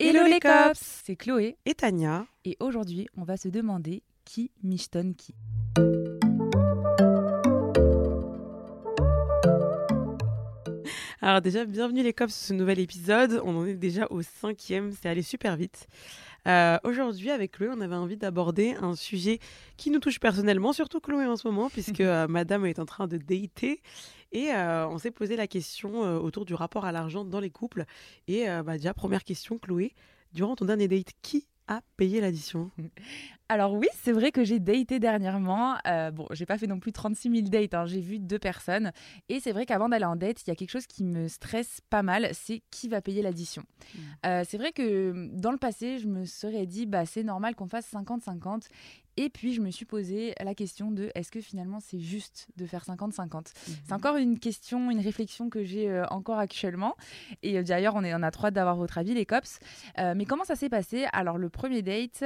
Hello les cops C'est Chloé Et Tania et aujourd'hui on va se demander qui michetonne qui. Alors déjà, bienvenue les cops sur ce nouvel épisode. On en est déjà au cinquième, c'est allé super vite. Euh, Aujourd'hui, avec Chloé, on avait envie d'aborder un sujet qui nous touche personnellement, surtout Chloé en ce moment, puisque euh, Madame est en train de dater. Et on s'est posé la question autour du rapport à l'argent dans les couples. Et bah, déjà, première question, Chloé, durant ton dernier date, qui a payé l'addition? Alors oui, c'est vrai que j'ai daté dernièrement. Euh, bon, j'ai pas fait non plus 36 000 dates, hein. j'ai vu deux personnes. Et c'est vrai qu'avant d'aller en date, il y a quelque chose qui me stresse pas mal, c'est qui va payer l'addition. Mm. Euh, c'est vrai que dans le passé, je me serais dit, bah, c'est normal qu'on fasse 50-50. Et puis, je me suis posé la question de est-ce que finalement c'est juste de faire 50-50 C'est encore une question, une réflexion que j'ai euh, encore actuellement. Et euh, d'ailleurs, on, est, on a trop hâte d'avoir votre avis, les cops. Euh, mais comment ça s'est passé? Alors, le premier date,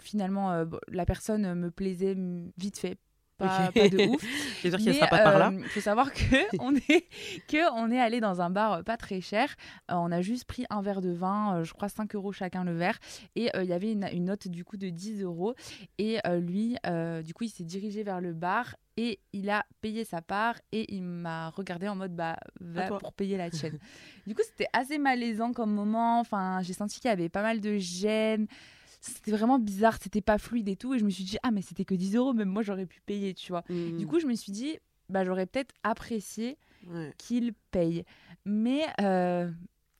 finalement, euh, la personne me plaisait vite fait. Pas, de ouf. J'espère Mais, sera pas par là. Il faut savoir que on est que on est allé dans un bar euh, pas très cher. Euh, on a juste pris un verre de vin, euh, je crois 5 euros chacun le verre, et euh, il y avait une, une note du coup de 10 euros. Et euh, lui, euh, du coup, il s'est dirigé vers le bar et il a payé sa part et il m'a regardé en mode bah va pour payer la tienne. du coup, c'était assez malaisant comme moment. Enfin, j'ai senti qu'il y avait pas mal de gêne. C'était vraiment bizarre, c'était pas fluide et tout. Et je me suis dit, ah, mais c'était que 10 euros, même moi j'aurais pu payer, tu vois. Du coup, je me suis dit, bah, j'aurais peut-être apprécié Ouais. qu'il paye. Mais euh,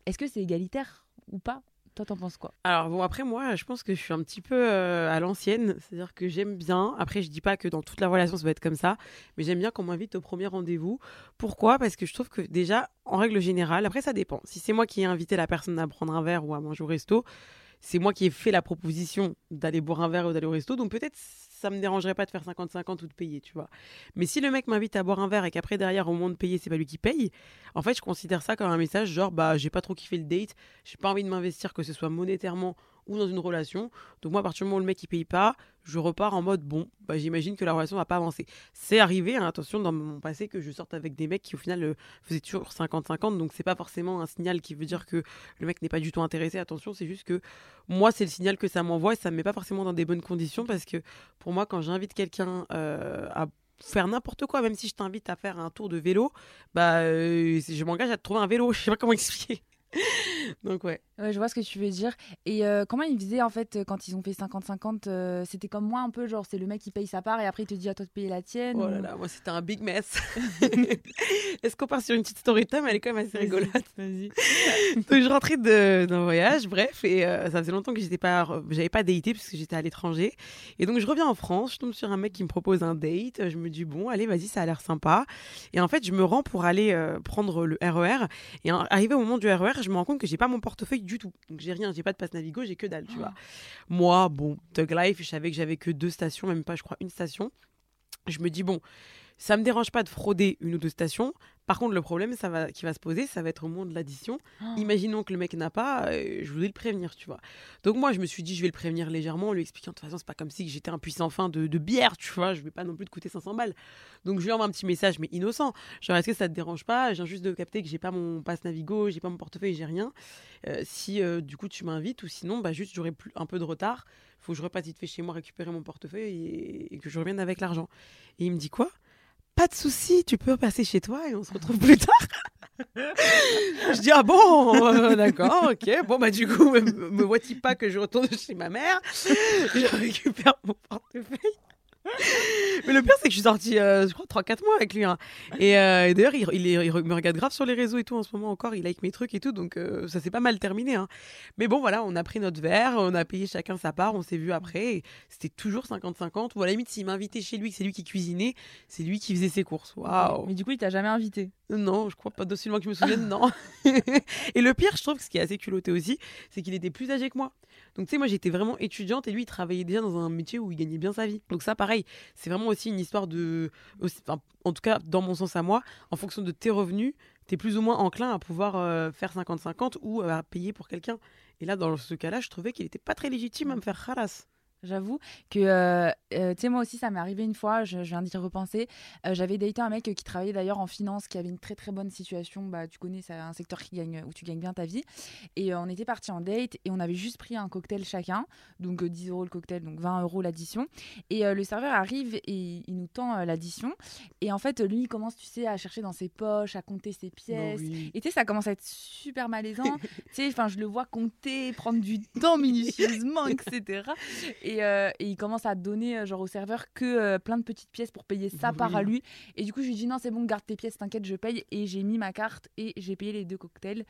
est-ce que c'est égalitaire ou pas? Toi, t'en penses quoi? Alors bon, après moi, je pense que je suis un petit peu euh, à l'ancienne, c'est-à-dire que j'aime bien, après je dis pas que dans toute la relation ça va être comme ça, mais j'aime bien qu'on m'invite au premier rendez-vous. Pourquoi? Parce que je trouve que déjà, en règle générale, après ça dépend. Si c'est moi qui ai invité la personne à prendre un verre ou à manger au resto, c'est moi qui ai fait la proposition d'aller boire un verre ou d'aller au resto, donc peut-être ça me dérangerait pas de faire 50-50 ou de payer, tu vois. Mais si le mec m'invite à boire un verre et qu'après derrière au moment de payer c'est pas lui qui paye, en fait je considère ça comme un message genre bah j'ai pas trop kiffé le date, j'ai pas envie de m'investir que ce soit monétairement ou dans une relation. Donc moi à partir du moment où le mec il paye pas, je repars en mode bon, bah j'imagine que la relation va pas avancer. C'est arrivé, hein, attention dans mon passé que je sorte avec des mecs qui au final euh, faisaient toujours 50-50, donc c'est pas forcément un signal qui veut dire que le mec n'est pas du tout intéressé. Attention, c'est juste que moi c'est le signal que ça m'envoie et ça me met pas forcément dans des bonnes conditions parce que pour moi quand j'invite quelqu'un euh, à faire n'importe quoi, même si je t'invite à faire un tour de vélo, bah euh, je m'engage à te trouver un vélo. Je sais pas comment expliquer. Donc ouais. Ouais, je vois ce que tu veux dire. Et euh, comment ils faisaient en fait quand ils ont fait 50-50 euh, C'était comme moi un peu, genre c'est le mec qui paye sa part et après il te dit à toi de payer la tienne. Oh ou- là là, moi c'était un big mess. Est-ce qu'on part sur une petite story time? Elle est quand même assez rigolote. Vas-y. Donc je rentrais d'un voyage, bref, et euh, ça faisait longtemps que j'étais pas, j'avais pas daté parce que j'étais à l'étranger. Et donc je reviens en France, je tombe sur un mec qui me propose un date. Je me dis bon, allez, vas-y, ça a l'air sympa. Et en fait, je me rends pour aller euh, prendre le RER. Et en- arrivé au moment du RER, je me rends compte que j'ai pas mon portefeuille du tout. Donc j'ai rien, j'ai pas de passe Navigo, j'ai que dalle, tu vois. Moi, bon, Thug Life, je savais que j'avais que deux stations, même pas, je crois, une station. Je me dis bon. Ça me dérange pas de frauder une ou deux stations. Par contre, le problème ça va, qui va se poser, ça va être au moment de l'addition. Oh. Imaginons que le mec n'a pas, euh, je voulais le prévenir, tu vois. Donc moi, je me suis dit, je vais le prévenir légèrement en lui expliquant, de toute façon, c'est pas comme si j'étais un puissant fin de, de bière, tu vois, je vais pas non plus te coûter 500 balles. Donc je lui envoie un petit message, mais innocent. Genre, est-ce que ça te dérange pas? Viens juste de capter que j'ai pas mon passe Navigo, j'ai pas mon portefeuille, j'ai rien. Euh, si euh, du coup tu m'invites, ou sinon, bah juste j'aurai un peu de retard. Faut que je repasse vite fait chez moi récupérer mon portefeuille et, et que je revienne avec l'argent. Et il me dit quoi? Pas de souci, tu peux passer chez toi et on se retrouve plus tard. je dis ah bon, euh, d'accord, ok. Bon bah du coup, me, vois-t-il pas que je retourne chez ma mère Je récupère mon portefeuille. Mais le pire, c'est que je suis sortie, euh, je crois, 3-4 mois avec lui. hein. Et, euh, et d'ailleurs, il, il est- il me regarde grave sur les réseaux et tout en ce moment encore. Il like mes trucs et tout. Donc, euh, ça s'est pas mal terminé. hein. Mais bon, voilà, on a pris notre verre, on a payé chacun sa part, on s'est vu après. C'était toujours 50-50. Ou à la limite, s'il m'invitait chez lui, que c'est lui qui cuisinait, c'est lui qui faisait ses courses. Waouh! Mais du coup, il t'a jamais invité? Non, je crois pas d'aussi loin que je me souvienne, non. et le pire, je trouve, ce qui est assez culotté aussi, c'est qu'il était plus âgé que moi. Donc, tu sais, moi, j'étais vraiment étudiante et lui, il travaillait déjà dans un métier où il gagnait bien sa vie. Donc, ça, pareil, c'est vraiment aussi une histoire de. en tout cas, dans mon sens à moi, en fonction de tes revenus, tu es plus ou moins enclin à pouvoir euh, faire 50-50 ou à payer pour quelqu'un. Et là, dans ce cas-là, je trouvais qu'il était pas très légitime à me faire haras. J'avoue que, euh, euh, tu sais, moi aussi, ça m'est arrivé une fois, je, viens d'y repenser. Euh, j'avais daté un mec qui travaillait d'ailleurs en finance, qui avait une très très bonne situation. Bah, tu connais, c'est un secteur qui gagne, où tu gagnes bien ta vie. Et on était partis en date et on avait juste pris un cocktail chacun, donc 10 euros le cocktail, donc 20 euros l'addition. Et le serveur arrive et il nous tend l'addition. Et en fait, lui, il commence, tu sais, à chercher dans ses poches, à compter ses pièces. Et tu sais, ça commence à être super malaisant. tu sais, enfin, je le vois compter, prendre du temps minutieusement, etc. Euh, et, il commence à donner euh, genre au serveur que euh, plein de petites pièces pour payer sa part à lui. Et du coup, je lui dis non, c'est bon, garde tes pièces, t'inquiète, je paye. Et j'ai mis ma carte et j'ai payé les deux cocktails.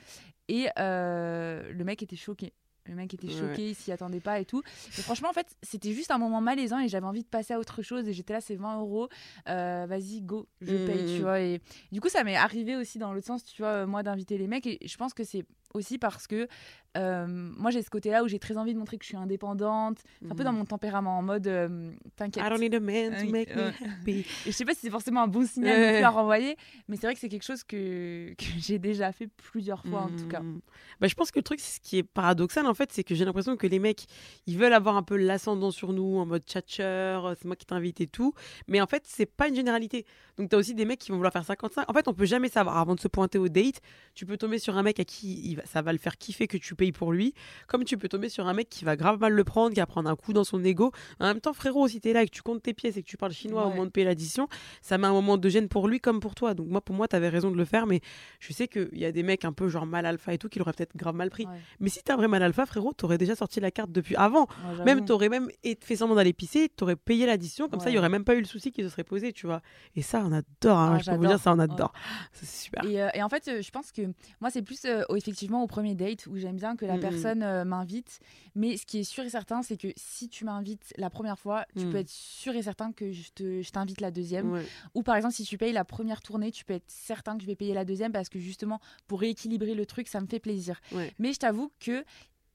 Et le mec était choqué. Le mec était choqué, il s'y attendait pas et tout. Et franchement, en fait, c'était juste un moment malaisant et j'avais envie de passer à autre chose. Et j'étais là, c'est 20 euros. Vas-y, go, je paye, tu mmh. vois. Et du coup, ça m'est arrivé aussi dans l'autre sens, tu vois, moi, d'inviter les mecs. Et je pense que c'est aussi parce que euh, moi j'ai ce côté là où j'ai très envie de montrer que je suis indépendante un peu dans mhm. mon tempérament en mode euh, t'inquiète. I don't need a man to make me happy. Et je sais pas si c'est forcément un bon signal à renvoyer mais c'est vrai que c'est quelque chose que, que j'ai déjà fait plusieurs fois en tout cas. Mhm. bah, je pense que le truc ce qui est paradoxal en fait c'est que j'ai l'impression que les mecs ils veulent avoir un peu l'ascendant sur nous en mode tchatcher c'est moi qui t'invite et tout mais en fait c'est pas une généralité. Donc t'as aussi des mecs qui vont vouloir faire 55 en fait on peut jamais savoir. Avant de se pointer au date tu peux tomber sur un mec à qui il ça va le faire kiffer que tu payes pour lui. Comme tu peux tomber sur un mec qui va grave mal le prendre, qui va prendre un coup dans son ego. En même temps, frérot, si t'es là et que tu comptes tes pièces et que tu parles chinois au moment de payer l'addition, ça met un moment de gêne pour lui comme pour toi. Donc moi, pour moi, t'avais raison de le faire, mais je sais qu'il y a des mecs un peu genre mal alpha et tout qui l'auraient peut-être grave mal pris. Mais si t'es un vrai mal alpha, frérot, t'aurais déjà sorti la carte depuis avant. même t'aurais même fait semblant d'aller pisser, t'aurais payé l'addition, comme ça, il y aurait même pas eu le souci qui se serait posé, tu vois. Et ça, on adore. Hein, ah, je peux vous dire, ça, on adore. C'est super. Euh, et, en fait, euh, je pense que moi, c'est plus euh, effectivement au premier date où j'aime bien que la mm, mm. personne euh, m'invite. Mais ce qui est sûr et certain, c'est que si tu m'invites la première fois, tu mm. peux être sûr et certain que je t'invite la deuxième. Ou par exemple, si tu payes la première tournée, tu peux être certain que je vais payer la deuxième parce que justement, pour rééquilibrer le truc, ça me fait plaisir. Mais je t'avoue que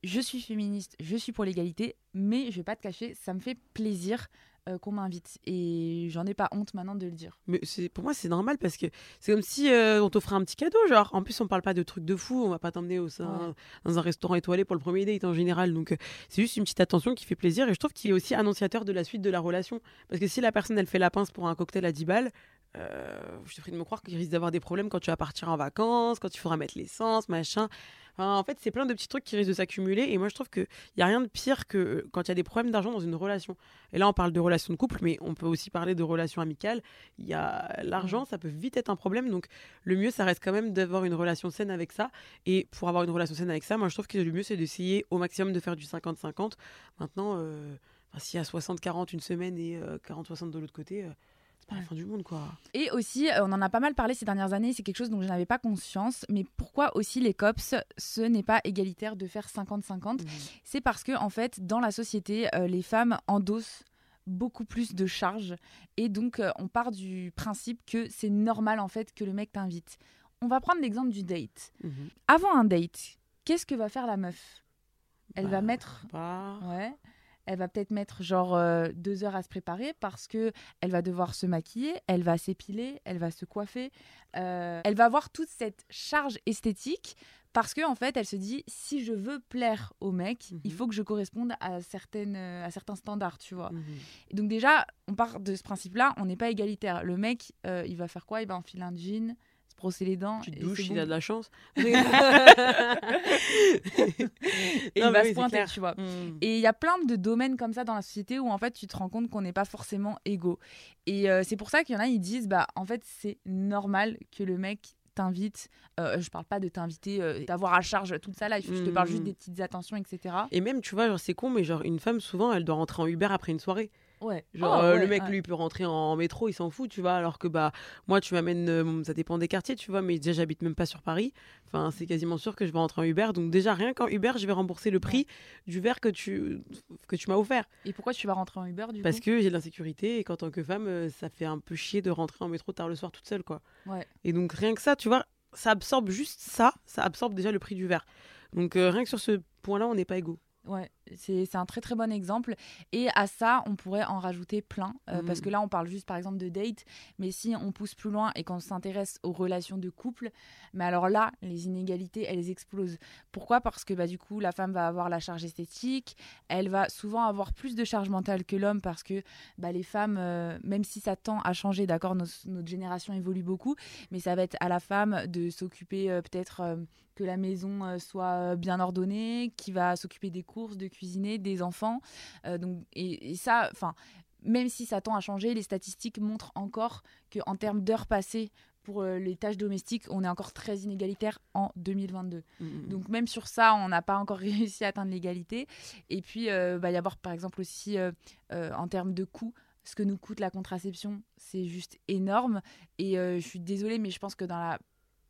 je suis féministe, je suis pour l'égalité, mais je vais pas te cacher, ça me fait plaisir euh, qu'on m'invite. Et j'en ai pas honte maintenant de le dire. Mais pour moi, c'est normal parce que c'est comme si euh, on t'offrait un petit cadeau. Genre, en plus, on parle pas de trucs de fou. On va pas t'emmener au sein, dans un restaurant étoilé pour le premier date en général. Donc, euh, c'est juste une petite attention qui fait plaisir. Et je trouve qu'il est aussi annonciateur de la suite de la relation. Parce que si la personne, elle fait la pince pour un cocktail à 10 balles, je te prie de me croire qu'il risque d'avoir des problèmes quand tu vas partir en vacances, quand il faudra mettre l'essence, machin en fait, c'est plein de petits trucs qui risquent de s'accumuler. Et moi, je trouve qu'il n'y a rien de pire que euh, quand il y a des problèmes d'argent dans une relation. Et là, on parle de relation de couple, mais on peut aussi parler de relation amicale. Il y a l'argent, ça peut vite être un problème. Donc, le mieux, ça reste quand même d'avoir une relation saine avec ça. Et pour avoir une relation saine avec ça, moi, je trouve que le mieux, c'est d'essayer au maximum de faire du 50-50. Maintenant, euh, s'il y a 60-40 une semaine et 40-60 euh, de l'autre côté c'est pas la fin du monde, quoi. Et aussi, euh, on en a pas mal parlé ces dernières années, c'est quelque chose dont je n'avais pas conscience, mais pourquoi aussi les COPS, ce n'est pas égalitaire de faire 50-50 mmh. C'est parce que, en fait, dans la société, euh, les femmes endossent beaucoup plus de charges et donc euh, on part du principe que c'est normal en fait que le mec t'invite. On va prendre l'exemple du date. Mmh. Avant un date, qu'est-ce que va faire la meuf? Elle va bah, mettre bah. ouais elle va peut-être mettre genre euh, deux heures à se préparer parce que elle va devoir se maquiller, elle va s'épiler, elle va se coiffer, euh, elle va avoir toute cette charge esthétique parce que en fait elle se dit si je veux plaire au mec il mhm. faut que je corresponde à certaines à certains standards tu vois mhm. donc déjà on part de ce principe là on n'est pas égalitaire le mec euh, il va faire quoi? Il va enfiler un jean brosser les dents. Tu te douches, il a de la chance. et il va se pointer, tu vois. Hmm. Et il y a plein de domaines comme ça dans la société où en fait tu te rends compte qu'on n'est pas forcément égaux. Et euh, c'est pour ça qu'il y en a, ils disent, bah en fait c'est normal que le mec t'invite, euh, je parle pas de t'inviter, euh, d'avoir à charge toute sa life, je te parle juste hmm. des petites attentions, etc. Et même, tu vois, genre c'est con, mais genre une femme, souvent, elle doit rentrer en Uber après une soirée. Ouais. Genre, Oh, euh, le mec, ouais. lui, il peut rentrer en métro, il s'en fout, tu vois. Alors que, bah, moi, tu m'amènes, euh, ça dépend des quartiers, tu vois, mais déjà, j'habite même pas sur Paris. Enfin, c'est quasiment sûr que je vais rentrer en Uber. Donc, déjà, rien qu'en Uber, je vais rembourser le prix du verre que tu, que tu m'as offert. Et pourquoi tu vas rentrer en Uber du Parce coup? que j'ai de l'insécurité et qu'en tant que femme, euh, ça fait un peu chier de rentrer en métro tard le soir toute seule, quoi. Ouais. Et donc, rien que ça, tu vois, ça absorbe juste ça, ça absorbe déjà le prix du verre. Donc, rien que sur ce point-là, on n'est pas égaux. Ouais, c'est un très très bon exemple. Et à ça, on pourrait en rajouter plein. euh, Mm. Parce que là, on parle juste par exemple de date. Mais si on pousse plus loin et qu'on s'intéresse aux relations de couple, mais alors là, les inégalités, elles explosent. Pourquoi? Parce que bah, du coup, la femme va avoir la charge esthétique. Elle va souvent avoir plus de charge mentale que l'homme parce que bah, les femmes, euh, même si ça tend à changer, d'accord, notre génération évolue beaucoup, mais ça va être à la femme de s'occuper euh, peut-être. que la maison soit bien ordonnée, qui va s'occuper des courses, de cuisiner, des enfants. Euh, donc, et, et ça, enfin, même si ça tend à changer, les statistiques montrent encore qu'en termes d'heures passées pour euh, les tâches domestiques, on est encore très inégalitaire en 2022. Mm, Donc même sur ça, on n'a pas encore réussi à atteindre l'égalité. Et puis, il va y avoir par exemple aussi euh, euh, en termes de coûts. Ce que nous coûte la contraception, c'est juste énorme. Et euh, je suis désolée, mais je pense que dans la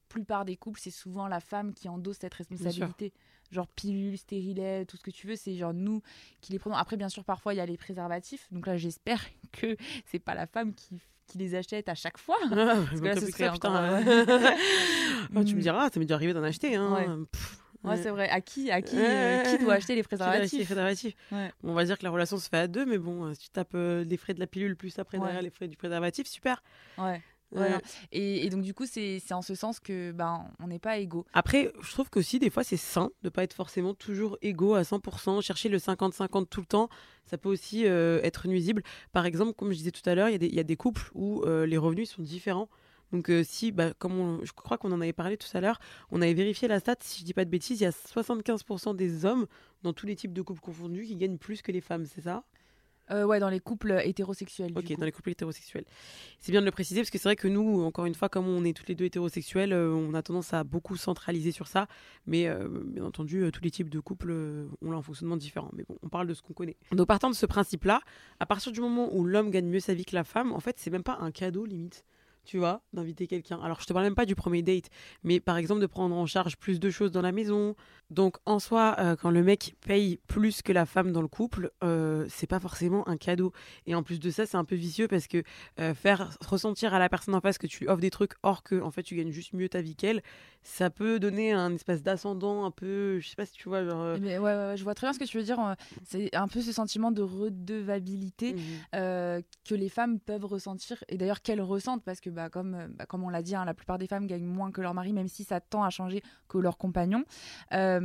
plupart des couples, c'est souvent la femme qui endosse cette responsabilité. Genre pilule, stérilet, tout ce que tu veux, c'est genre nous qui les prenons. Après, bien sûr, parfois, il y a les préservatifs. Donc là, j'espère que c'est pas la femme qui, qui les achète à chaque fois. Ah, Parce que là, donc, ce plus que serait ça, putain, encore, ouais. Oh, tu me Mm. diras, ça m'est déjà arrivé d'en acheter. Hein. Ouais. C'est vrai. À qui, à qui, euh, qui doit acheter les acheter préservatifs? les préservatifs On va dire que la relation se fait à deux, mais bon, euh, si tu tapes euh, les frais de la pilule plus après derrière les frais du préservatif, super. Ouais. Ouais. Et, et donc du coup, c'est en ce sens que ben on n'est pas égaux. Après, je trouve qu'aussi, des fois, c'est sain de pas être forcément toujours égaux à 100%. Chercher le 50-50 tout le temps, ça peut aussi euh, être nuisible. Par exemple, comme je disais tout à l'heure, il y a des- il y, a des couples où euh, les revenus sont différents. Donc, euh, si, bah, comme on- je crois qu'on en avait parlé tout à l'heure, on avait vérifié la stat, si je dis pas de bêtises, il y a 75% des hommes, dans tous les types de couples confondus, qui gagnent plus que les femmes, c'est ça? Euh, ouais, dans les couples hétérosexuels. du Ok, coup. dans les couples hétérosexuels. C'est bien de le préciser parce que c'est vrai que nous, encore une fois, comme on est toutes les deux hétérosexuels, euh, on a tendance à beaucoup centraliser sur ça. Mais euh, bien entendu, euh, tous les types de couples ont un fonctionnement différent. Mais bon, on parle de ce qu'on connaît. Donc partant de ce principe-là, à partir du moment où l'homme gagne mieux sa vie que la femme, en fait, c'est même pas un cadeau limite. Tu vois, d'inviter quelqu'un. Alors, je te parle même pas du premier date, mais par exemple de prendre en charge plus de choses dans la maison. Donc, en soi, euh, quand le mec paye plus que la femme dans le couple, euh, c'est pas forcément un cadeau. Et en plus de ça, c'est un peu vicieux parce que euh, faire ressentir à la personne en face que tu lui offres des trucs or que en fait tu gagnes juste mieux ta vie qu'elle, ça peut donner un espèce d'ascendant un peu, je sais pas si tu vois, genre. euh, Mais ouais, ouais, ouais, je vois très bien ce que tu veux dire. euh, C'est un peu ce sentiment de redevabilité euh, que les femmes peuvent ressentir et d'ailleurs qu'elles ressentent parce que bah, comme, bah, comme on l'a dit, hein, la plupart des femmes gagnent moins que leur mari, même si ça tend à changer que leur compagnon. Euh,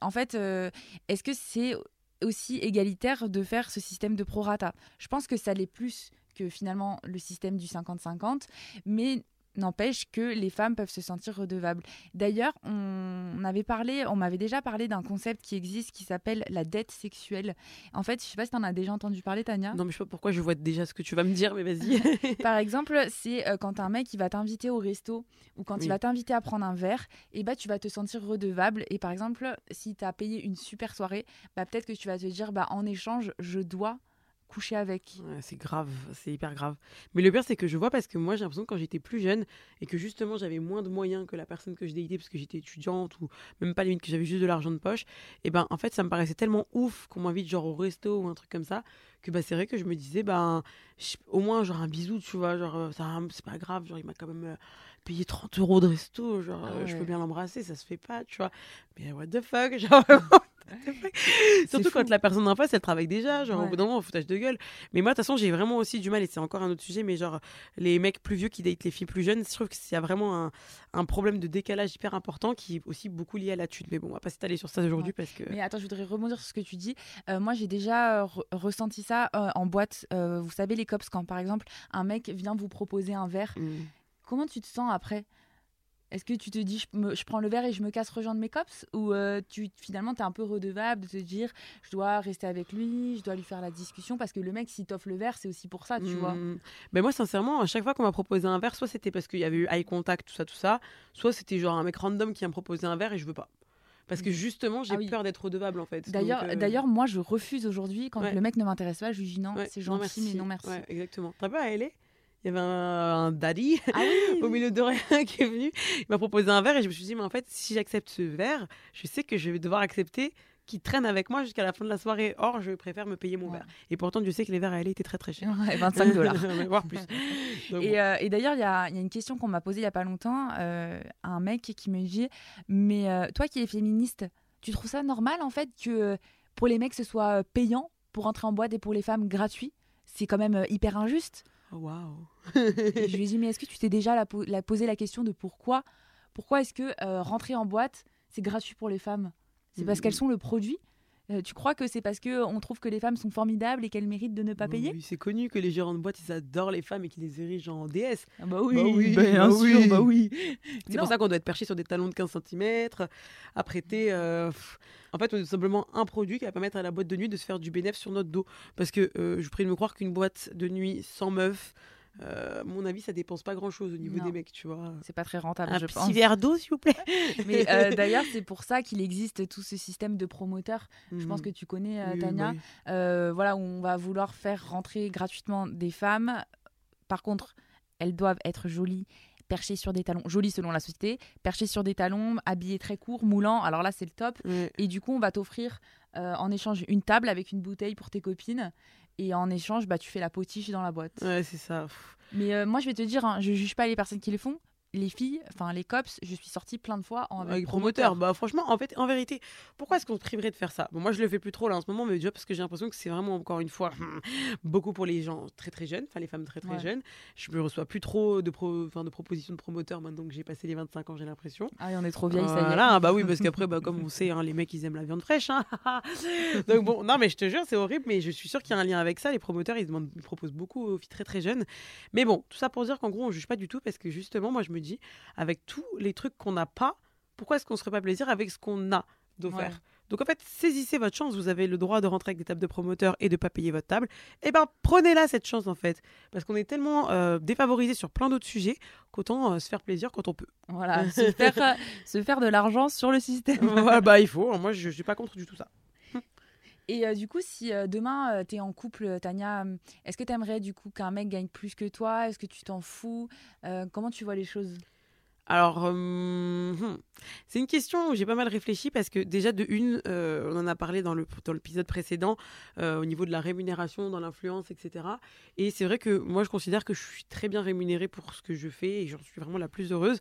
en fait, euh, est-ce que c'est aussi égalitaire de faire ce système de prorata? Je pense que ça l'est plus que finalement le système du 50-50, mais n'empêche que les femmes peuvent se sentir redevables. D'ailleurs, on avait parlé, on m'avait déjà parlé d'un concept qui existe qui s'appelle la dette sexuelle. En fait, je sais pas si tu en as déjà entendu parler, Tania. Non mais je sais pas pourquoi je vois déjà ce que tu vas me dire, mais vas-y. Par exemple, c'est euh, quand un mec il va t'inviter au resto ou quand Oui. il va t'inviter à prendre un verre, et bah tu vas te sentir redevable. Et par exemple, si tu as payé une super soirée, bah peut-être que tu vas te dire bah en échange, je dois coucher avec. Ouais, c'est grave, c'est hyper grave. Mais le pire, c'est que je vois parce que moi, j'ai l'impression que quand j'étais plus jeune et que justement j'avais moins de moyens que la personne que je datais parce que j'étais étudiante ou même pas limite que j'avais juste de l'argent de poche, et ben en fait, ça me paraissait tellement ouf qu'on m'invite genre au resto ou un truc comme ça que bah c'est vrai que je me disais, ben au moins genre un bisou, tu vois, genre euh, ça, c'est pas grave, genre il m'a quand même euh, payé 30 euros de resto, genre Ah euh, je peux bien l'embrasser, ça se fait pas, tu vois. Mais what the fuck, genre Surtout fou. quand la personne en face, elle travaille déjà, genre au bout d'un moment, foutage de gueule. Mais moi, de toute façon, j'ai vraiment aussi du mal, et c'est encore un autre sujet, mais genre, les mecs plus vieux qui datent les filles plus jeunes, je trouve qu'il y a vraiment un, un problème de décalage hyper important qui est aussi beaucoup lié à la thune. Mais bon, on va pas s'étaler sur ça aujourd'hui parce que. Mais attends, je voudrais rebondir sur ce que tu dis. Euh, moi, j'ai déjà euh, re- ressenti ça euh, en boîte. Vous savez, les cops, quand par exemple, un mec vient vous proposer un verre, Mm. comment tu te sens après? Est-ce que tu te dis, je, me- je prends le verre et je me casse rejoindre mes cops Ou euh, tu, finalement, tu es un peu redevable de te dire, je dois rester avec lui, je dois lui faire la discussion Parce que le mec, s'il t'offre le verre, c'est aussi pour ça, tu vois. Ben moi, sincèrement, à chaque fois qu'on m'a proposé un verre, soit c'était parce qu'il y avait eu eye contact, tout ça, tout ça, soit c'était genre un mec random qui m'a proposé un verre et je veux pas. Parce que justement, j'ai Ah oui. peur d'être redevable en fait. D'ailleurs, euh, d'ailleurs, moi, je refuse aujourd'hui quand Ouais. le mec ne m'intéresse pas. Je lui dis non, ouais, c'est non, gentil, mais non merci. Ouais, exactement. T'as pas à LA Il y avait un, un daddy Ah oui, au milieu de rien qui est venu. Il m'a proposé un verre et je me suis dit, mais en fait, si j'accepte ce verre, je sais que je vais devoir accepter qu'il traîne avec moi jusqu'à la fin de la soirée. Or, je préfère me payer mon Ouais. verre. Et pourtant, je sais que les verres à LA étaient très très chers. Ouais, 25 dollars. Voire plus. Donc, Et, bon. euh, et d'ailleurs, il y y a une question qu'on m'a posée il y a pas longtemps. euh, un mec qui me dit Mais euh, toi qui es féministe, tu trouves ça normal en fait que pour les mecs ce soit payant pour entrer en boîte et pour les femmes gratuit? C'est quand même hyper injuste. Oh, Waouh. Je lui ai dit Mais est-ce que tu t'es déjà la, po- la- posé la question de pourquoi Pourquoi est-ce que euh, rentrer en boîte c'est gratuit pour les femmes? C'est parce Mhm. qu'elles sont le produit Euh, tu crois que c'est parce que on trouve que les femmes sont formidables et qu'elles méritent de ne pas Bah payer oui, C'est connu que les gérants de boîte, ils adorent les femmes et qu'ils les érigent en déesses. Ah bah Bah oui, bien bah sûr, oui. bah oui. C'est pour ça qu'on doit être perché sur des talons de 15 cm, apprêter. euh, pff. En fait, on est tout simplement un produit qui va permettre à la boîte de nuit de se faire du bénéfice sur notre dos. Parce que euh, je prie de me croire qu'une boîte de nuit sans meuf, euh, mon avis, ça dépense pas grand chose au niveau Non. des mecs, tu vois. C'est pas très rentable, Un je petit pense. verre d'eau, s'il vous plaît. Mais euh, d'ailleurs, c'est pour ça qu'il existe tout ce système de promoteurs. Je pense Mhm. que tu connais, euh, oui, Tania. bah oui. Voilà, où on va vouloir faire rentrer gratuitement des femmes. Par contre, elles doivent être jolies, perchées sur des talons, jolies selon la société, perchées sur des talons, habillées très courts, moulants. Alors là, c'est le top. Et du coup, on va t'offrir euh, en échange une table avec une bouteille pour tes copines. Et en échange, bah, tu fais la potiche dans la boîte. Ouais, c'est ça. Pff. Mais euh, moi, je vais te dire, hein, je juge pas les personnes qui les font. Les filles, enfin les cops, je suis sortie plein de fois en avec, Avec promoteur. Bah franchement, en fait, en vérité, pourquoi est-ce qu'on se priverait de faire ça? Bon, moi, je le fais plus trop là en ce moment, mais déjà parce que j'ai l'impression que c'est vraiment encore une fois beaucoup pour les gens très très jeunes, enfin les femmes très très Ouais. jeunes. Je me reçois plus trop de pro... de propositions de promoteurs maintenant que j'ai passé les 25 ans, j'ai l'impression. Ah oui, on est trop vieille, ça y est. Voilà, bah oui, parce qu'après, bah, comme on sait, hein, les mecs, ils aiment la viande fraîche. hein. Donc bon, non, mais je te jure, c'est horrible, mais je suis sûre qu'il y a un lien avec ça. Les promoteurs, ils, demandent, ils proposent beaucoup aux filles très très jeunes. Mais bon, tout ça pour dire qu'en gros, on juge pas du tout, parce que justement, moi, je me dis, avec tous les trucs qu'on n'a pas, pourquoi est-ce qu'on se ferait pas plaisir avec ce qu'on a d'offert? Ouais. Donc en fait, saisissez votre chance, vous avez le droit de rentrer avec des tables de promoteurs et de pas payer votre table. Et ben prenez-la cette chance en fait, parce qu'on est tellement euh, défavorisé sur plein d'autres sujets qu'autant euh, se faire plaisir quand on peut. Voilà, se faire, euh, se faire de l'argent sur le système. Bah il faut, moi je, je suis pas contre du tout ça. Et euh, du coup, si euh, demain tu es en couple, euh, Tania, euh, est-ce que tu aimerais du coup qu'un mec gagne plus que toi? Est-ce que tu t'en fous? Euh, Comment tu vois les choses? Alors, euh, hmm, c'est une question où j'ai pas mal réfléchi parce que déjà de une, euh, on en a parlé dans dans l'épisode précédent euh, au niveau de la rémunération, dans l'influence, etc. Et c'est vrai que moi je considère que je suis très bien rémunérée pour ce que je fais et j'en suis vraiment la plus heureuse.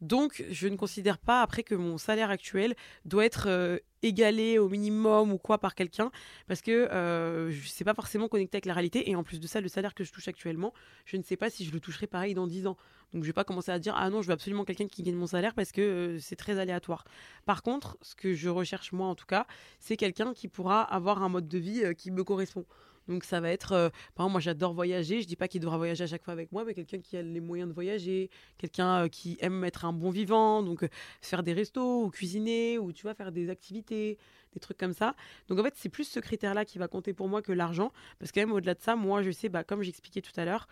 Donc, je ne considère pas après que mon salaire actuel doit être euh, égalé au minimum ou quoi par quelqu'un parce que euh, je sais pas forcément connecté avec la réalité et en plus de ça, le salaire que je touche actuellement, je ne sais pas si je le toucherai pareil dans 10 ans. Donc je vais pas commencer à dire ah non, je veux absolument quelqu'un qui gagne mon salaire parce que euh, c'est très aléatoire. Par contre, ce que je recherche moi en tout cas, c'est quelqu'un qui pourra avoir un mode de vie qui me correspond. Donc ça va être, euh, par exemple, moi j'adore voyager. Je dis pas qu'il devra voyager à chaque fois avec moi, mais quelqu'un qui a les moyens de voyager, quelqu'un euh, qui aime être un bon vivant, donc euh, faire des restos ou cuisiner ou tu vois faire des activités, des trucs comme ça. Donc en fait c'est plus ce critère-là qui va compter pour moi que l'argent, parce que même au-delà de ça, moi je sais, bah, comme j'expliquais tout à l'heure,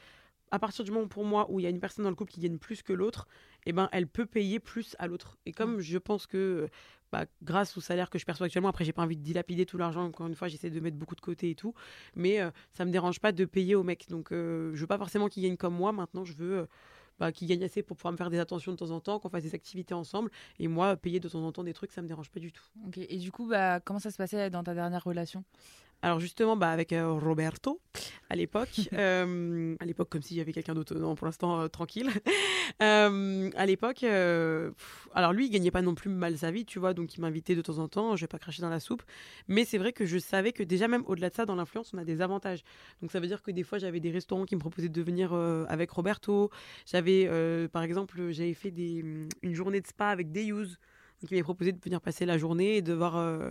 à partir du moment pour moi où il y a une personne dans le couple qui gagne plus que l'autre, eh ben elle peut payer plus à l'autre. Et comme je pense que bah, grâce au salaire que je perçois actuellement, après j'ai pas envie de dilapider tout l'argent, encore une fois j'essaie de mettre beaucoup de côté et tout, mais euh, ça me dérange pas de payer au mec. Donc euh, je veux pas forcément qu'il gagne comme moi, maintenant je veux euh, bah, qu'il gagne assez pour pouvoir me faire des attentions de temps en temps, qu'on fasse des activités ensemble, et moi payer de temps en temps des trucs, ça me dérange pas du tout. Ok. Et du coup, bah, comment ça se passait dans ta dernière relation? Alors justement, bah, avec euh, Roberto, à l'époque, euh, à l'époque comme s'il y avait quelqu'un d'autre, non, pour l'instant euh, tranquille. À l'époque, pff, alors lui, il gagnait pas non plus mal sa vie, tu vois, donc il m'invitait de temps en temps, je vais pas cracher dans la soupe, mais c'est vrai que je savais que déjà même au-delà de ça, dans l'influence, on a des avantages. Donc ça veut dire que des fois, j'avais des restaurants qui me proposaient de venir avec Roberto. J'avais, par exemple, j'avais fait des, une journée de spa avec Deyous. Il m'avait proposé de venir passer la journée et de voir, euh,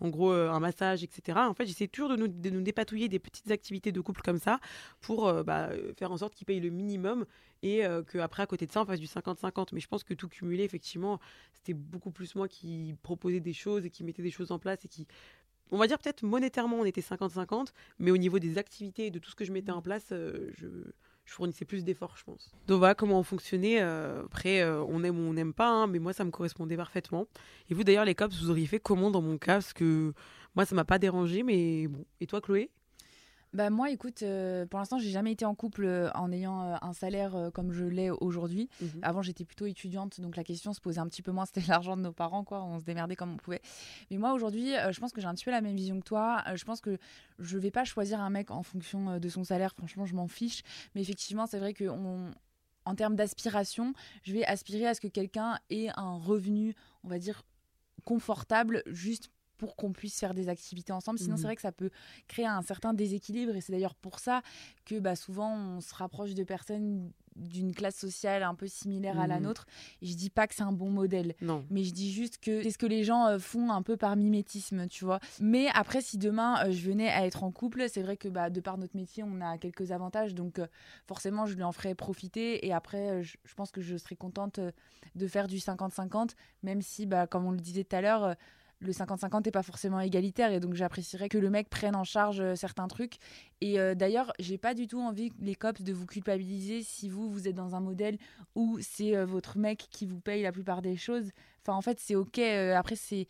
en gros, euh, un massage, etc. En fait, j'essaie toujours de nous, de nous dépatouiller des petites activités de couple comme ça pour euh, bah, faire en sorte qu'ils payent le minimum et qu'après, à côté de ça, on fasse du 50-50. Mais je pense que tout cumulé, effectivement, c'était beaucoup plus moi qui proposais des choses et qui mettais des choses en place et qui. On va dire peut-être monétairement, on était 50-50, mais au niveau des activités et de tout ce que je mettais en place, je, je fournissais plus d'efforts, je pense. Donc voilà comment on fonctionnait. euh, après, euh, on aime ou on n'aime pas, hein, mais moi, ça me correspondait parfaitement. Et vous, d'ailleurs, les cops, vous auriez fait comment dans mon cas? Parce que moi, ça m'a pas dérangé, mais bon. Et toi, Chloé? Bah moi, écoute, euh, pour l'instant, j'ai jamais été en couple euh, en ayant euh, un salaire comme je l'ai aujourd'hui. Avant, j'étais plutôt étudiante, donc la question se posait un petit peu moins. C'était l'argent de nos parents, quoi. On se démerdait comme on pouvait. Mais moi, aujourd'hui, je pense que j'ai un petit peu la même vision que toi. Je pense que je vais pas choisir un mec en fonction de son salaire. Franchement, je m'en fiche. Mais effectivement, c'est vrai que on- en termes d'aspiration, je vais aspirer à ce que quelqu'un ait un revenu, on va dire, confortable, juste pour qu'on puisse faire des activités ensemble. Sinon, Mhm. c'est vrai que ça peut créer un certain déséquilibre. Et c'est d'ailleurs pour ça que bah, souvent, on se rapproche de personnes d'une classe sociale un peu similaire à la Mhm. nôtre. Et je dis pas que c'est un bon modèle. Non. Mais je dis juste que c'est ce que les gens euh, font un peu par mimétisme, tu vois. Mais après, si demain euh, je venais à être en couple, c'est vrai que bah, de par notre métier, on a quelques avantages. Donc euh, forcément, je lui en ferai profiter. Et après, je, je pense que je serais contente de faire du 50-50, même si, bah, comme on le disait tout à l'heure, le 50-50 n'est pas forcément égalitaire. Et donc, j'apprécierais que le mec prenne en charge euh, certains trucs. Et euh, d'ailleurs, j'ai pas du tout envie, les cops, de vous culpabiliser si vous, vous êtes dans un modèle où c'est euh, votre mec qui vous paye la plupart des choses. Enfin, en fait, c'est ok. euh, après, c'est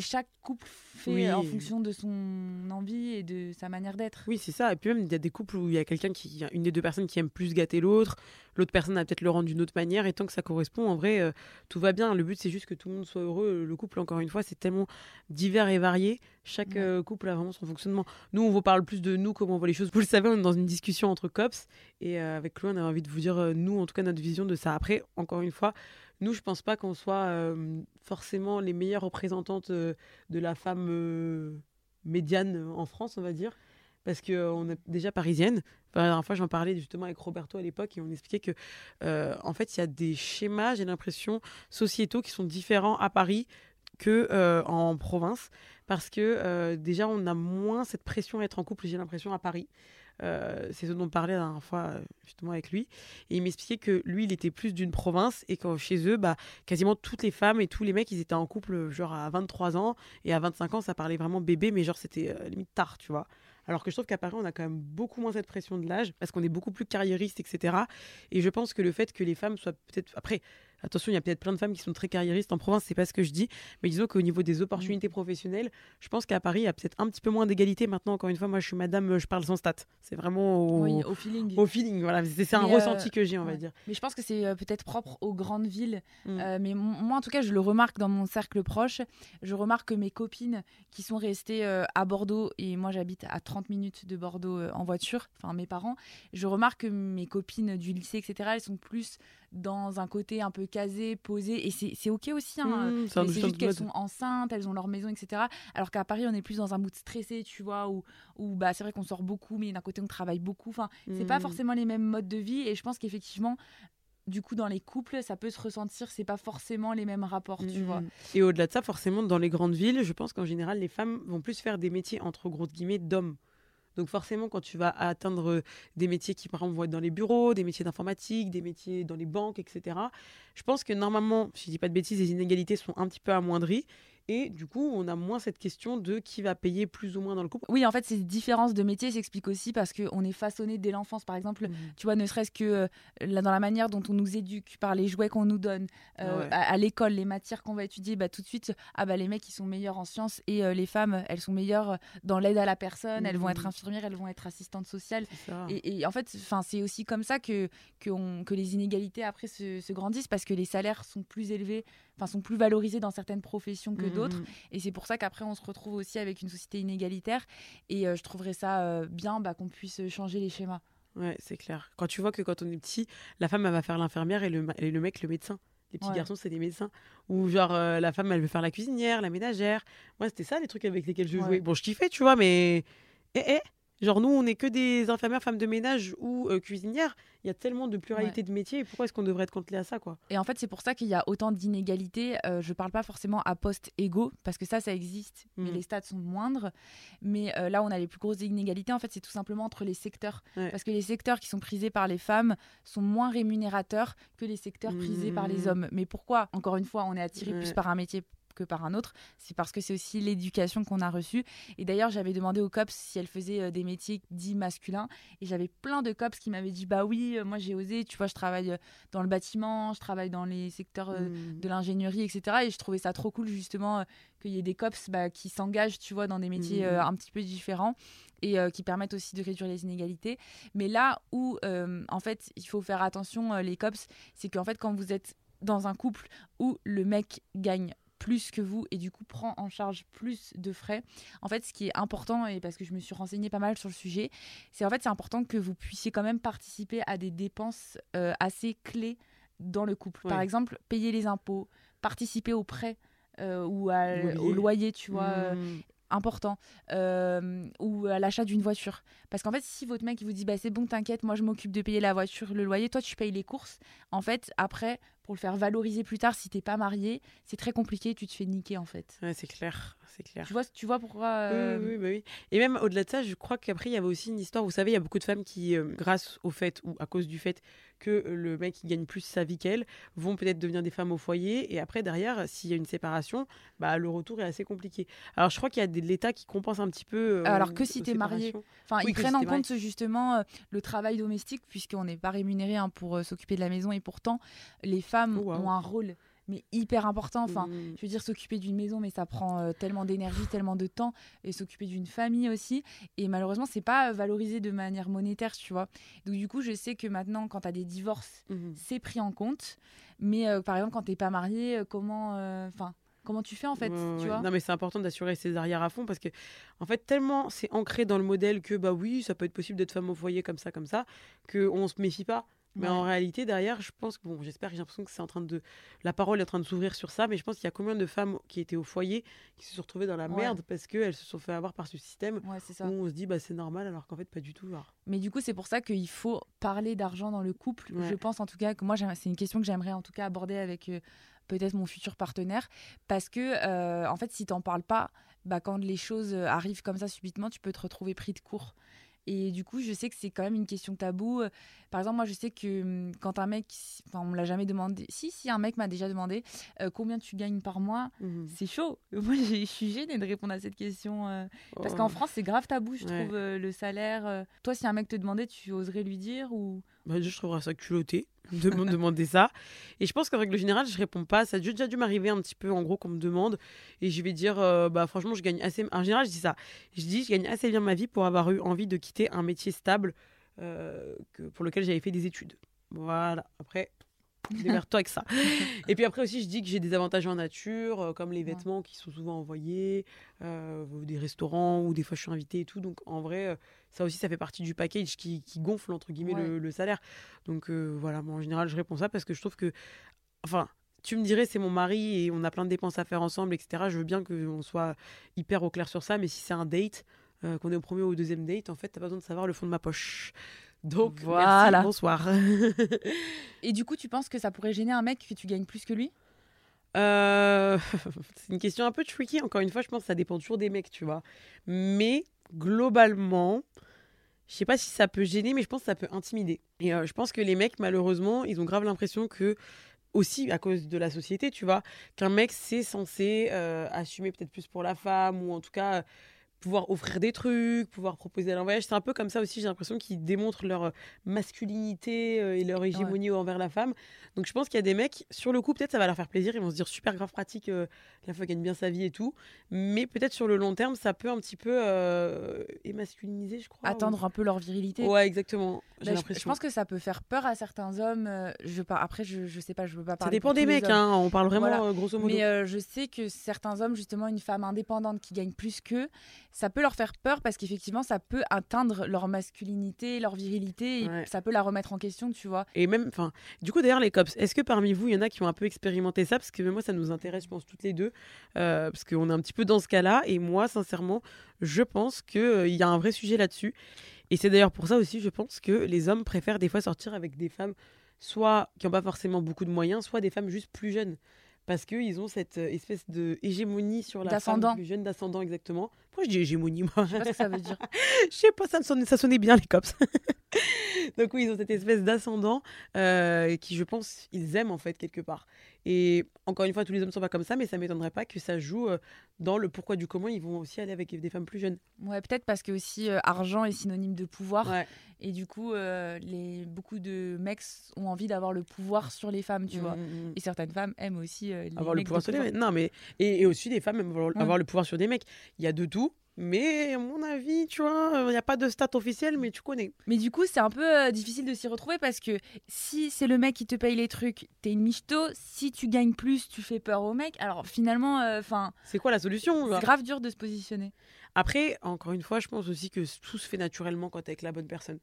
chaque couple fait Oui. en fonction de son envie et de sa manière d'être. Oui, c'est ça. Et puis même, il y a des couples où il y a quelqu'un qui, une des deux personnes qui aime plus gâter l'autre, l'autre personne a peut-être le rendre d'une autre manière, et tant que ça correspond, en vrai, euh, tout va bien. Le but, c'est juste que tout le monde soit heureux. Le couple, encore une fois, c'est tellement divers et varié. Chaque Ouais. euh, couple a vraiment son fonctionnement. Nous, on vous parle plus de nous, comment on voit les choses. Vous le savez, on est dans une discussion entre cops, et euh, avec Chloé, on a envie de vous dire, euh, nous, en tout cas, notre vision de ça. Après, encore une fois, nous, je pense pas qu'on soit euh, forcément les meilleures représentantes euh, de la femme euh, médiane en France, on va dire parce qu'on est déjà parisienne. La dernière fois, j'en parlais justement avec Roberto à l'époque et on expliquait que, en fait, il y a des schémas, j'ai l'impression, sociétaux qui sont différents à Paris que en province, parce que déjà, on a moins cette pression à être en couple, j'ai l'impression, à Paris. Euh, c'est ce dont on parlait la dernière fois euh, justement avec lui et il m'expliquait que lui il était plus d'une province et que chez eux bah quasiment toutes les femmes et tous les mecs ils étaient en couple genre à 23 ans et à 25 ans ça parlait vraiment bébé mais genre c'était euh, limite tard tu vois alors que je trouve qu'à Paris, on a quand même beaucoup moins cette pression de l'âge, parce qu'on est beaucoup plus carriériste, etc. Et je pense que le fait que les femmes soient peut-être. Après, attention, il y a peut-être plein de femmes qui sont très carriéristes en province, c'est pas ce que je dis. Mais disons qu'au niveau des opportunités professionnelles, je pense qu'à Paris, il y a peut-être un petit peu moins d'égalité. Maintenant, encore une fois, moi, je suis madame, je parle sans stat. C'est vraiment au, Oui, au feeling. au feeling. Voilà, c'est un Mais, euh, ressenti que j'ai, on va dire. Mais je pense que c'est euh, peut-être propre aux grandes villes. Mm. Euh, mais moi, en tout cas, je le remarque dans mon cercle proche. Je remarque que mes copines qui sont restées euh, à Bordeaux, et moi j'habite à 30 minutes de Bordeaux en voiture, enfin mes parents, je remarque que mes copines du lycée, etc., elles sont plus dans un côté un peu casé, posé. Et c'est OK aussi. Hein, Mm, c'est un mais c'est juste qu'elles sont enceintes, elles ont leur maison, etc. Alors qu'à Paris, on est plus dans un mood stressé, tu vois, où, où bah, c'est vrai qu'on sort beaucoup, mais d'un côté, on travaille beaucoup. Enfin, c'est pas Mm. forcément les mêmes modes de vie. Et je pense qu'effectivement, du coup, dans les couples, ça peut se ressentir, c'est pas forcément les mêmes rapports, tu vois. mm. Et au-delà de ça, forcément, dans les grandes villes, je pense qu'en général, les femmes vont plus faire des métiers entre grosses guillemets d'hommes. Donc forcément, quand tu vas atteindre euh, des métiers qui, par exemple, vont être dans les bureaux, des métiers d'informatique, des métiers dans les banques, etc., je pense que normalement, si je dis pas de bêtises, les inégalités sont un petit peu amoindries. Et du coup, on a moins cette question de qui va payer plus ou moins dans le couple. Oui, en fait, ces différences de métier s'expliquent aussi parce qu'on est façonné dès l'enfance. Par exemple, tu vois, ne serait-ce que euh, là, dans la manière dont on nous éduque, par les jouets qu'on nous donne, euh, Ouais. à, à l'école, les matières qu'on va étudier, bah, tout de suite, ah bah, les mecs, ils sont meilleurs en sciences et euh, les femmes, elles sont meilleures dans l'aide à la personne, elles vont être infirmières, elles vont être assistantes sociales. Et, et en fait, c'est aussi comme ça que, que, on- que les inégalités après se, se grandissent parce que les salaires sont plus élevés, enfin sont plus valorisés dans certaines professions que Mhm, d'autres. mhm. Et c'est pour ça qu'après, on se retrouve aussi avec une société inégalitaire. Et euh, je trouverais ça euh, bien bah, qu'on puisse changer les schémas. Ouais, c'est clair. Quand tu vois que quand on est petit, la femme, elle va faire l'infirmière et le, et le mec, le médecin. Les petits Ouais. garçons, c'est des médecins. Ou genre, euh, la femme, elle veut faire la cuisinière, la ménagère. Moi, c'était ça les trucs avec lesquels je Ouais. jouais. Bon, je kiffais, tu vois, mais. Eh, eh Genre, nous, on n'est que des infirmières, femmes de ménage ou euh, cuisinières. Il y a tellement de pluralité de métiers. Et pourquoi est-ce qu'on devrait être cantelé à ça, quoi? Et en fait, c'est pour ça qu'il y a autant d'inégalités. Euh, je parle pas forcément à poste égaux, parce que ça, ça existe, mais Mhm. les stats sont moindres. Mais euh, là, on a les plus grosses inégalités, en fait, c'est tout simplement entre les secteurs. Ouais. Parce que les secteurs qui sont prisés par les femmes sont moins rémunérateurs que les secteurs prisés par les Mhm. hommes. Mais pourquoi Encore une fois, on est attiré Ouais. plus par un métier que par un autre. C'est parce que c'est aussi l'éducation qu'on a reçue. Et d'ailleurs, j'avais demandé aux cops si elles faisaient euh, des métiers dits masculins. Et j'avais plein de cops qui m'avaient dit Bah oui, euh, moi j'ai osé. Tu vois, je travaille dans le bâtiment, je travaille dans les secteurs Mmh. de l'ingénierie, etc. Et je trouvais ça trop cool, justement, qu'il y ait des cops bah, qui s'engagent, tu vois, dans des métiers Mhm. un petit peu différents et euh, qui permettent aussi de réduire les inégalités. Mais là où, euh, en fait, il faut faire attention, euh, les cops, c'est qu'en fait, quand vous êtes dans un couple où le mec gagne plus que vous et du coup prend en charge plus de frais. En fait, ce qui est important, et parce que je me suis renseignée pas mal sur le sujet, c'est en fait c'est important que vous puissiez quand même participer à des dépenses euh, assez clés dans le couple. Par exemple, payer les impôts, participer aux prêts euh, ou à- Loyer. au loyer, tu vois. euh, Mmh. important euh, ou à l'achat d'une voiture parce qu'en fait si votre mec il vous dit bah c'est bon t'inquiète moi je m'occupe de payer la voiture le loyer toi tu payes les courses en fait après pour le faire valoriser plus tard si t'es pas marié c'est très compliqué tu te fais niquer en fait Ouais, c'est clair, c'est clair. tu vois tu vois pourquoi euh, oui, oui, bah oui. Et même au-delà de ça, je crois qu'après, il y avait aussi une histoire. Vous savez, il y a beaucoup de femmes qui, euh, grâce au fait ou à cause du fait que euh, le mec gagne plus sa vie qu'elle, vont peut-être devenir des femmes au foyer. Et après, derrière, s'il y a une séparation, bah, le retour est assez compliqué. Alors, je crois qu'il y a de l'État qui compense un petit peu. euh, Alors que si t'es marié. Enfin, Oui, ils prennent en compte justement le travail domestique, puisqu'on n'est pas rémunéré hein, pour s'occuper de la maison, et pourtant, les femmes Ont un rôle mais hyper important. Enfin, Mm. je veux dire, s'occuper d'une maison, mais ça prend euh, tellement d'énergie, tellement de temps, et s'occuper d'une famille aussi. Et malheureusement, c'est pas euh, valorisé de manière monétaire, tu vois. Donc, du coup, je sais que maintenant, quand tu as des divorces, Mhm. c'est pris en compte. Mais euh, par exemple, quand t'es pas marié, comment, euh, enfin, comment tu fais en fait, Ouais, tu vois? Non, mais c'est important d'assurer ses arrières à fond parce que, en fait, tellement c'est ancré dans le modèle que, bah oui, ça peut être possible d'être femme au foyer comme ça, comme ça, qu'on se méfie pas. Mais Ouais. en réalité, derrière, je pense que, bon, j'espère, j'ai l'impression que c'est en train de. La parole est en train de s'ouvrir sur ça, mais je pense qu'il y a combien de femmes qui étaient au foyer qui se sont retrouvées dans la Ouais. merde parce qu'elles se sont fait avoir par ce système Ouais, c'est où ça. on se dit, bah c'est normal, alors qu'en fait, pas du tout. genre. Mais du coup, c'est pour ça qu'il faut parler d'argent dans le couple. Je pense en tout cas que moi, c'est une question que j'aimerais en tout cas aborder avec euh, peut-être mon futur partenaire. Parce que, euh, en fait, si t'en parles pas, bah, quand les choses euh, arrivent comme ça subitement, tu peux te retrouver pris de court. Et du coup, je sais que c'est quand même une question tabou. Euh, Par exemple, moi, je sais que hum, quand un mec, enfin, on me l'a jamais demandé. Si, si, un mec m'a déjà demandé euh, combien tu gagnes par mois, Mhm. c'est chaud. Moi, j'ai- je suis gênée de répondre à cette question. euh, parce Oh. qu'en France, c'est grave tabou, je Ouais. trouve, euh, le salaire. Toi, si un mec te demandait, tu oserais lui dire ou Bah, je trouverais ça culotté de me demander ça. Et je pense qu'en règle générale, je réponds pas. Ça a déjà dû m'arriver un petit peu, en gros, qu'on me demande. Et je vais dire, euh, bah franchement, je gagne assez. En général, je dis ça. Je dis, je gagne assez bien ma vie pour avoir eu envie de quitter un métier stable euh, pour lequel j'avais fait des études. Voilà. Après. Démerde-toi avec ça. Et puis après aussi, je dis que j'ai des avantages en nature, euh, comme les Ouais. vêtements qui sont souvent envoyés, euh, des restaurants, ou des fois je suis invitée et tout. Donc en vrai, euh, ça aussi, ça fait partie du package qui, qui gonfle, entre guillemets, Ouais. le, le salaire. Donc euh, voilà, moi en général, je réponds ça parce que je trouve que. Enfin, tu me dirais, c'est mon mari et on a plein de dépenses à faire ensemble, etc. Je veux bien qu'on soit hyper au clair sur ça, mais si c'est un date, euh, qu'on est au premier ou au deuxième date, en fait, t'as pas besoin de savoir le fond de ma poche. Donc, Voilà. merci, bonsoir. Et du coup, tu penses que ça pourrait gêner un mec que tu gagnes plus que lui? Euh, c'est une question un peu tricky. Encore une fois, je pense que ça dépend toujours des mecs, tu vois. Mais globalement, je sais pas si ça peut gêner, mais je pense que ça peut intimider. Et euh, je pense que les mecs, malheureusement, ils ont grave l'impression que aussi à cause de la société, tu vois, qu'un mec c'est censé euh, assumer peut-être plus pour la femme ou en tout cas pouvoir offrir des trucs, pouvoir proposer un voyage. C'est un peu comme ça aussi, j'ai l'impression qu'ils démontrent leur masculinité euh, et leur hégémonie envers la femme. Donc je pense qu'il y a des mecs, sur le coup, peut-être ça va leur faire plaisir, ils vont se dire super grave pratique, euh, la femme gagne bien sa vie et tout. Mais peut-être sur le long terme, ça peut un petit peu euh, émasculiniser, je crois. Attendre un peu leur virilité ou- Ouais, exactement. J'ai Bah, je, l'impression. je pense que ça peut faire peur à certains hommes. euh, Je, par- après, je, je sais pas, je veux pas Ça parler. dépend pour des mecs, hein, on parle vraiment Voilà. euh, grosso modo. Mais euh, je sais que certains hommes, justement, une femme indépendante qui gagne plus qu'eux, ça peut leur faire peur parce qu'effectivement, ça peut atteindre leur masculinité, leur virilité, et Ouais. ça peut la remettre en question, tu vois. Et même, enfin, du coup, d'ailleurs, les cops, est-ce que parmi vous, il y en a qui ont un peu expérimenté ça? Parce que moi, ça nous intéresse, je pense, toutes les deux, euh, parce qu'on est un petit peu dans ce cas-là. Et moi, sincèrement, je pense qu'il y a un vrai sujet là-dessus. Et c'est d'ailleurs pour ça aussi, je pense que les hommes préfèrent des fois sortir avec des femmes, soit qui n'ont pas forcément beaucoup de moyens, soit des femmes juste plus jeunes. Parce qu'ils ont cette euh, espèce de hégémonie sur la femme plus jeune, d'ascendant exactement. Pourquoi je dis hégémonie, moi Je sais pas ce que ça veut dire. Je sais pas, ça, me sonnait, ça sonnait bien les cops. Donc oui, ils ont cette espèce d'ascendant euh, qui, je pense, ils aiment en fait quelque part. Et encore une fois, tous les hommes sont pas comme ça, mais ça m'étonnerait pas que ça joue euh, dans le pourquoi du comment. Ils vont aussi aller avec des femmes plus jeunes. Ouais, peut-être parce que aussi euh, argent est synonyme de pouvoir. Ouais. Et du coup, les, beaucoup de mecs ont envie d'avoir le pouvoir sur les femmes, tu vois. Mm, mm, mm. Et certaines femmes aiment aussi les Avoir le pouvoir sur les mecs. Non, mais et, et aussi des femmes aiment avoir, Ouais. avoir le pouvoir sur des mecs. Il y a de tout. Mais à mon avis, tu vois, il n'y a pas de stat officielle, mais tu connais. Mais du coup, c'est un peu euh, difficile de s'y retrouver parce que si c'est le mec qui te paye les trucs, t'es une michto. Si tu gagnes plus, tu fais peur au mec. Alors finalement, enfin, C'est quoi la solution c'est grave dur de se positionner. Après, encore une fois, je pense aussi que tout se fait naturellement quand t'es avec la bonne personne.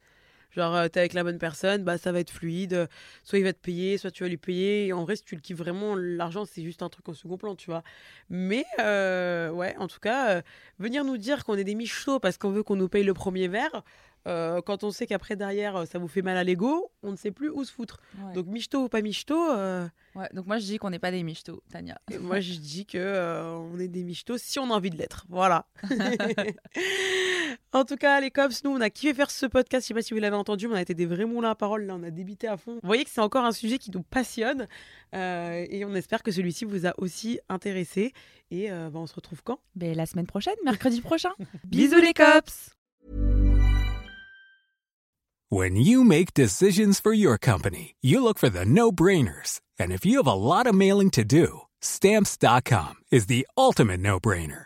Genre, euh, t'es avec la bonne personne, bah ça va être fluide. euh, Soit il va te payer, soit tu vas lui payer. Et en vrai, si tu le kiffes vraiment, l'argent, c'est juste un truc en second plan, tu vois. Mais, euh, ouais, en tout cas, euh, venir nous dire qu'on est des michetots parce qu'on veut qu'on nous paye le premier verre, euh, quand on sait qu'après, derrière, ça vous fait mal à l'ego, on ne sait plus où se foutre. Ouais. Donc, michto ou pas michto, euh, Ouais, donc moi, je dis qu'on n'est pas des michtos, Tania. et moi, je dis que euh, on est des michetots si on a envie de l'être. Voilà. en tout cas, les cops, nous, on a kiffé faire ce podcast. Je sais pas si vous l'avez entendu, mais on a été des vrais moulins à parole. Là, on a débité à fond. Vous voyez que c'est encore un sujet qui nous passionne. euh, et on espère que celui-ci vous a aussi intéressé. Et euh, bah, on se retrouve quand? Ben, la semaine prochaine, mercredi prochain. Bisous, les cops When you make decisions for your company, you look for the no brainers. And if you have a lot of mailing to do, stamps.com is the ultimate no brainer.